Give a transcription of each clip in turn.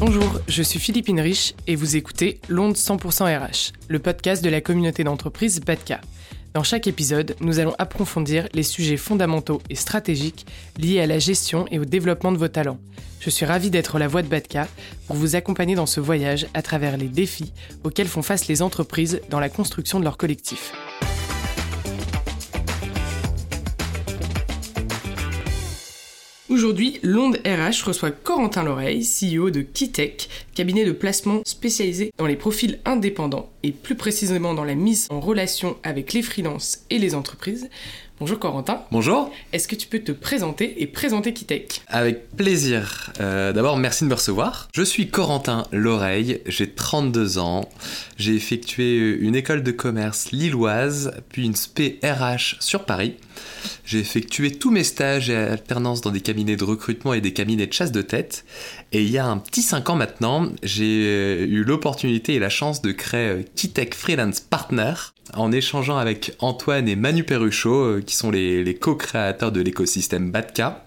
Bonjour, je suis Philippine Rich et vous écoutez L'Onde 100% RH, le podcast de la communauté d'entreprise BATCA. Dans chaque épisode, nous allons approfondir les sujets fondamentaux et stratégiques liés à la gestion et au développement de vos talents. Je suis ravie d'être la voix de Batka pour vous accompagner dans ce voyage à travers les défis auxquels font face les entreprises dans la construction de leur collectif. Aujourd'hui, l'onde RH reçoit Corentin Loreille, CEO de Kitech, cabinet de placement spécialisé dans les profils indépendants et plus précisément dans la mise en relation avec les freelances et les entreprises. Bonjour Corentin. Bonjour. Est-ce que tu peux te présenter et présenter Kitech? Avec plaisir. Euh, d'abord, merci de me recevoir. Je suis Corentin Loreille, j'ai 32 ans. J'ai effectué une école de commerce lilloise, puis une spé RH sur Paris. J'ai effectué tous mes stages et alternances dans des cabinets de recrutement et des cabinets de chasse de tête. Et il y a un petit 5 ans maintenant, j'ai eu l'opportunité et la chance de créer Kitech Freelance Partner, en échangeant avec Antoine et Manu Perruchot, euh, qui sont les, co-créateurs de l'écosystème Batka.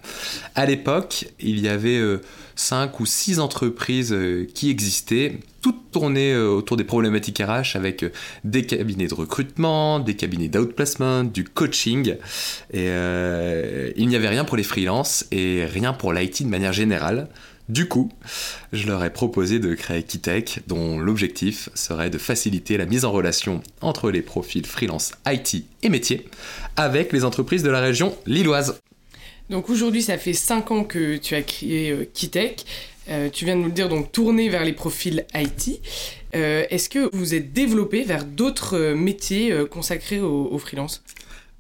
À l'époque, il y avait euh, cinq ou six entreprises euh, qui existaient, toutes tournées autour des problématiques RH avec des cabinets de recrutement, des cabinets d'outplacement, du coaching. Et il n'y avait rien pour les freelances et rien pour l'IT de manière générale. Du coup, je leur ai proposé de créer Kitech, dont l'objectif serait de faciliter la mise en relation entre les profils freelance IT et métier avec les entreprises de la région lilloise. Donc aujourd'hui, ça fait 5 ans que tu as créé euh, Kitech. Euh, tu viens de nous le dire, donc tourner vers les profils IT. Euh, est-ce que vous êtes développé vers d'autres métiers consacrés aux, aux freelances?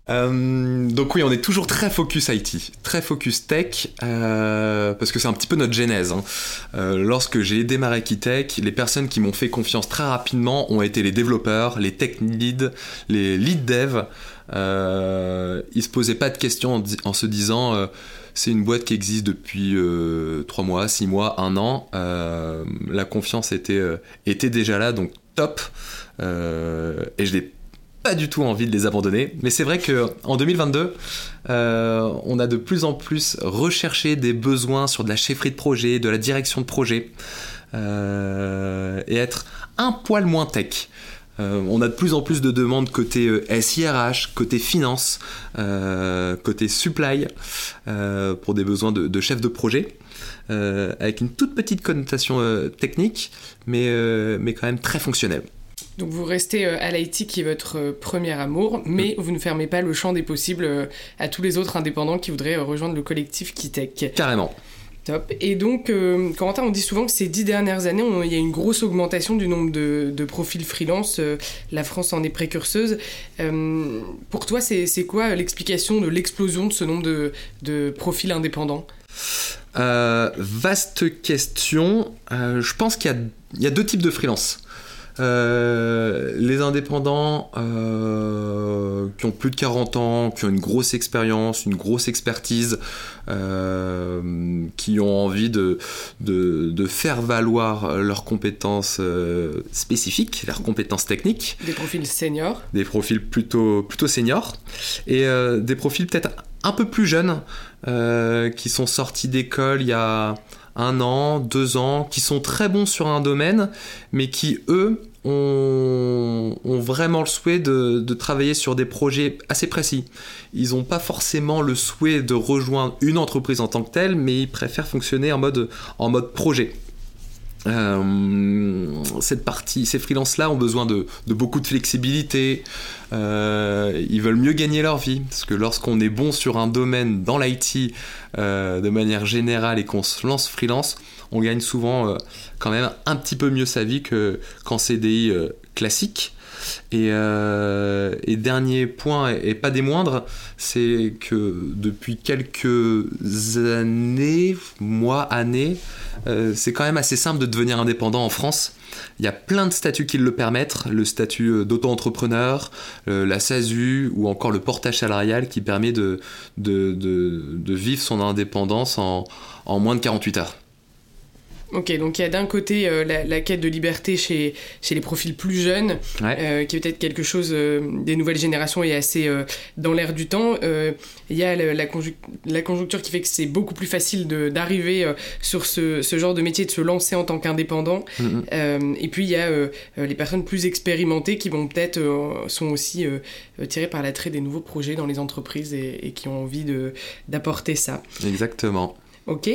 Euh, donc oui, on est toujours très focus IT, très focus tech, euh, parce que c'est un petit peu notre genèse. Hein. Euh, lorsque j'ai démarré Kitech, les personnes qui m'ont fait confiance très rapidement ont été les développeurs, les tech leads, les lead dev. ils se posaient pas de questions en, se disant c'est une boîte qui existe depuis 3 mois, 6 mois, 1 an. la confiance était, était déjà là, donc top. et je l'ai pas du tout envie de les abandonner. Mais c'est vrai qu'en 2022, euh, on a de plus en plus recherché des besoins sur de la chefferie de projet, de la direction de projet, euh, et être un poil moins tech. Euh, on a de plus en plus de demandes côté SIRH, côté finance, côté supply, pour des besoins de, de chef de projet, avec une toute petite connotation technique, mais quand même très fonctionnelle. Donc vous restez euh, à l'IT qui est votre euh, premier amour, mais mm. vous ne fermez pas le champ des possibles euh, à tous les autres indépendants qui voudraient rejoindre le collectif Kitech. Carrément. Top. Et donc, Corentin, on dit souvent que ces dix dernières années, il y a une grosse augmentation du nombre de, profils freelance. la France en est précurseuse. pour toi, c'est quoi l'explication de l'explosion de ce nombre de, profils indépendants? Vaste question. je pense qu'il y, y, a deux types de freelance. Euh, les indépendants euh, qui ont plus de 40 ans, qui ont une grosse expérience, une grosse expertise, euh, qui ont envie de, de, faire valoir leurs compétences spécifiques, leurs compétences techniques. Des profils seniors. Des profils plutôt, plutôt seniors. Et des profils peut-être un peu plus jeunes, qui sont sortis d'école il y a un an, deux ans, qui sont très bons sur un domaine, mais qui, eux, ont, vraiment le souhait de, travailler sur des projets assez précis. Ils n'ont pas forcément le souhait de rejoindre une entreprise en tant que telle, mais ils préfèrent fonctionner en mode, en mode projet. Euh, cette partie, ces freelances-là ont besoin de, beaucoup de flexibilité. Euh, ils veulent mieux gagner leur vie parce que lorsqu'on est bon sur un domaine dans l'IT euh, de manière générale et qu'on se lance freelance, on gagne souvent quand même un petit peu mieux sa vie que qu'en CDI classique. Et, dernier point, et pas des moindres, c'est que depuis quelques années, mois, années, euh, c'est quand même assez simple de devenir indépendant en France. Il y a plein de statuts qui le permettent, le statut euh, d'auto-entrepreneur, euh, la SASU ou encore le portage salarial qui permet de, vivre son indépendance en, moins de 48 heures. Ok, donc il y a d'un côté euh, la, quête de liberté chez, chez les profils plus jeunes, euh, qui est peut-être quelque chose euh, des nouvelles générations et assez dans l'air du temps. Il y a la, la, conjoncture qui fait que c'est beaucoup plus facile d'arriver sur ce, ce, genre de métier, de se lancer en tant qu'indépendant. Mm-hmm. et puis il y a les personnes plus expérimentées qui vont peut-être sont aussi tirées par l'attrait des nouveaux projets dans les entreprises et, et qui ont envie d'apporter ça. Exactement. Ok.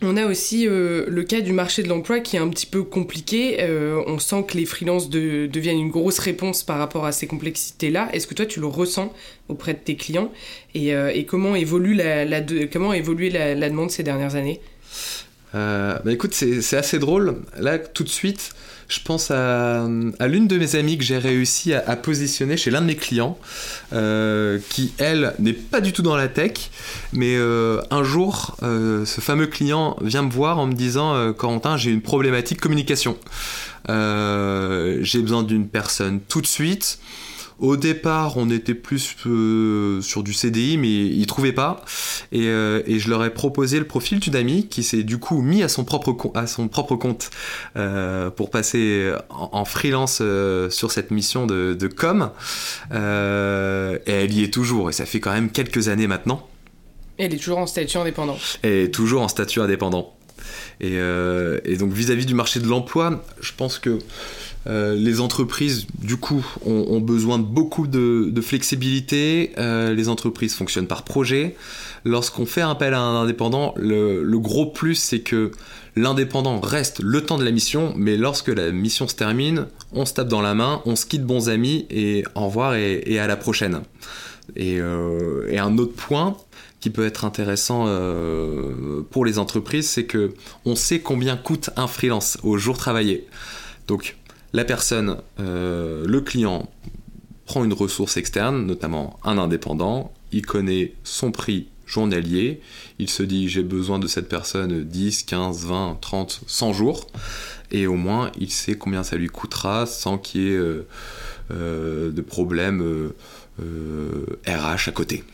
On a aussi euh, le cas du marché de l'emploi qui est un petit peu compliqué. Euh, on sent que les freelances deviennent une grosse réponse par rapport à ces complexités-là. Est-ce que toi, tu le ressens auprès de tes clients? Et, euh, comment évolue la, comment a évolué la, demande ces dernières années? Bah Écoute, c'est assez drôle. Là, tout de suite, je pense à, l'une de mes amies que j'ai réussi à, positionner chez l'un de mes clients, euh, qui elle n'est pas du tout dans la tech, mais euh, un jour, euh, ce fameux client vient me voir en me disant Corentin, j'ai une problématique communication. j'ai besoin d'une personne tout de suite. Au départ, on était plus euh, sur du CDI, mais ils trouvaient pas. Euh, et, je leur ai proposé le profil d'une amie qui s'est du coup mis à son propre, à son propre compte euh, pour passer en, freelance sur cette mission de, de com. et elle y est toujours, et ça fait quand même quelques années maintenant. Elle est toujours en statut indépendant. Elle est toujours en statut indépendant. Et, et donc vis-à-vis -vis du marché de l'emploi, je pense que euh, les entreprises, du coup, ont, besoin de beaucoup de, flexibilité. Euh, les entreprises fonctionnent par projet. Lorsqu'on fait appel à un indépendant, le, gros plus, c'est que l'indépendant reste le temps de la mission, mais lorsque la mission se termine, on se tape dans la main, on se quitte bons amis, et au revoir et, à la prochaine. Euh, et, un autre point qui peut être intéressant pour les entreprises, c'est que on sait combien coûte un freelance au jour travaillé. Donc la personne, euh, le client, prend une ressource externe, notamment un indépendant, il connaît son prix journalier, il se dit j'ai besoin de cette personne 10, 15, 20, 30, 100 jours, et au moins il sait combien ça lui coûtera sans qu'il y ait euh, euh, de problème RH à côté.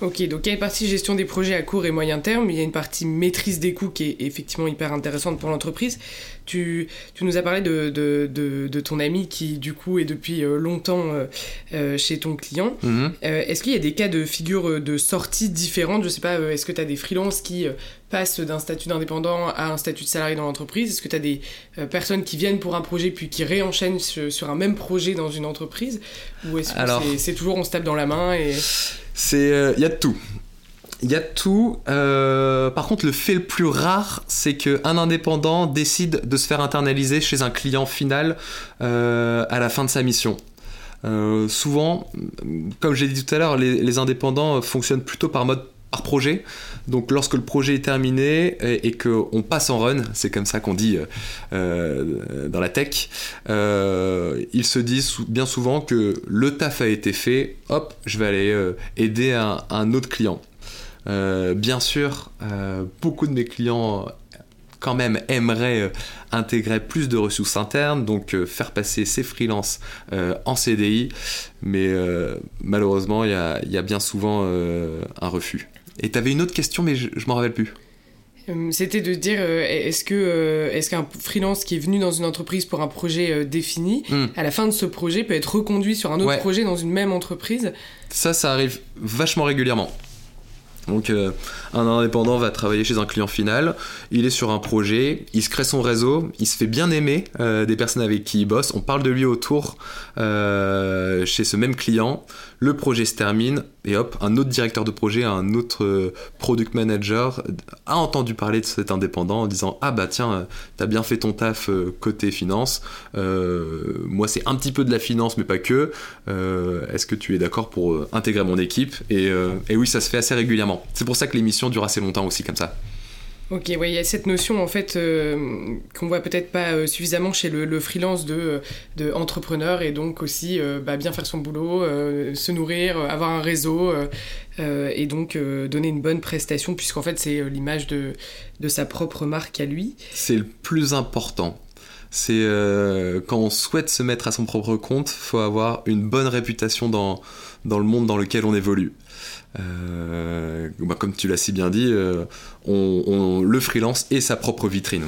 Ok, donc il y a une partie gestion des projets à court et moyen terme, il y a une partie maîtrise des coûts qui est effectivement hyper intéressante pour l'entreprise. Tu, tu, nous as parlé de, de, de, ton ami qui du coup est depuis euh, longtemps euh, euh, chez ton client. Mhm. est-ce qu'il y a des cas de figure de sortie différentes? Je sais pas, est-ce que tu as des freelances qui passent d'un statut d'indépendant à un statut de salarié dans l'entreprise? Est-ce que tu as des personnes qui viennent pour un projet puis qui réenchaînent sur, un même projet dans une entreprise? Ou est-ce que c'est toujours on se tape dans la main et... C'est, il euh, y a de tout. Il y a tout. Euh, par contre, le fait le plus rare, c'est qu'un indépendant décide de se faire internaliser chez un client final euh, à la fin de sa mission. souvent, comme j'ai dit tout à l'heure, les, indépendants fonctionnent plutôt par mode par projet. Donc lorsque le projet est terminé et, qu'on passe en run, c'est comme ça qu'on dit dans la tech, ils se disent bien souvent que le taf a été fait, hop, je vais aller euh, aider un, autre client. Euh, bien sûr, euh, beaucoup de mes clients quand même aimeraient intégrer plus de ressources internes, donc faire passer ces freelances en CDI, mais malheureusement, il y, y a, bien souvent un refus. Et tu avais une autre question, mais je, je m'en rappelle plus. Euh, c'était de dire euh, est-ce que euh, est-ce qu'un freelance qui est venu dans une entreprise pour un projet défini, hmm. à la fin de ce projet peut être reconduit sur un autre projet dans une même entreprise? Ça, ça arrive vachement régulièrement. Donc un indépendant va travailler chez un client final, il est sur un projet, il se crée son réseau, il se fait bien aimer des personnes avec qui il bosse, on parle de lui autour chez ce même client, le projet se termine et hop, un autre directeur de projet, un autre euh, product manager a entendu parler de cet indépendant en disant ah bah tiens, euh, t'as bien fait ton taf euh, côté finance, moi c'est un petit peu de la finance mais pas que, est-ce que tu es d'accord pour intégrer mon équipe? Et, et oui ça se fait assez régulièrement. C'est pour ça que l'émission dure assez longtemps aussi comme ça. Ok, il y a cette notion en fait euh, qu'on voit peut-être pas euh, suffisamment chez le, freelance de, de, entrepreneur et donc aussi euh, bah, bien faire son boulot, se nourrir, avoir un réseau et donc donner une bonne prestation puisqu'en fait c'est l'image de, de sa propre marque à lui. C'est le plus important. C'est quand on souhaite se mettre à son propre compte, faut avoir une bonne réputation dans, le monde dans lequel on évolue. Bah, comme tu l'as si bien dit, on, le freelance est sa propre vitrine.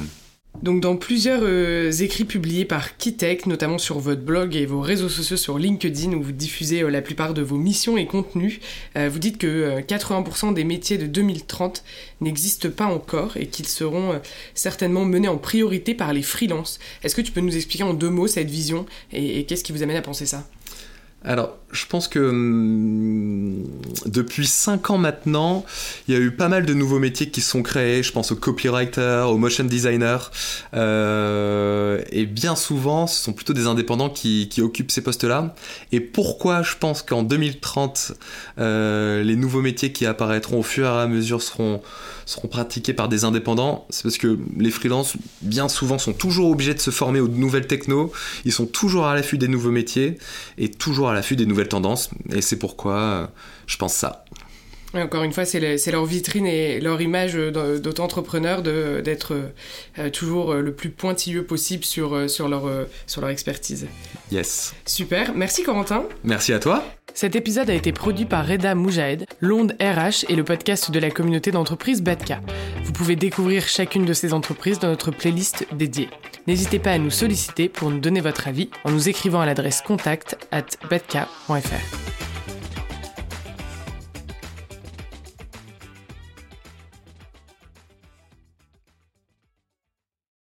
Donc dans plusieurs euh, écrits publiés par Kitech, notamment sur votre blog et vos réseaux sociaux sur LinkedIn où vous diffusez euh, la plupart de vos missions et contenus, euh, vous dites que 80% des métiers de 2030 n'existent pas encore et qu'ils seront certainement menés en priorité par les freelances. Est-ce que tu peux nous expliquer en deux mots cette vision et qu'est-ce qui vous amène à penser ça? Alors, je pense que hum, depuis 5 ans maintenant, il y a eu pas mal de nouveaux métiers qui sont créés. Je pense aux copywriters, aux motion designers. Euh, et bien souvent, ce sont plutôt des indépendants qui, occupent ces postes-là. Et pourquoi je pense qu'en 2030, euh, les nouveaux métiers qui apparaîtront au fur et à mesure seront seront pratiqués par des indépendants, c'est parce que les freelances, bien souvent, sont toujours obligés de se former aux nouvelles techno, ils sont toujours à l'affût des nouveaux métiers et toujours à l'affût des nouvelles tendances, et c'est pourquoi euh, je pense ça. Encore une fois, c'est leur vitrine et leur image d'auto-entrepreneur d'être euh, toujours le plus pointilleux possible sur, sur, leur, sur leur expertise. Yes. Super. Merci Corentin. Merci à toi. Cet épisode a été produit par Reda Moujahed, l'Onde RH et le podcast de la communauté d'entreprises Batka. Vous pouvez découvrir chacune de ces entreprises dans notre playlist dédiée. N'hésitez pas à nous solliciter pour nous donner votre avis en nous écrivant à l'adresse contact at batka.fr.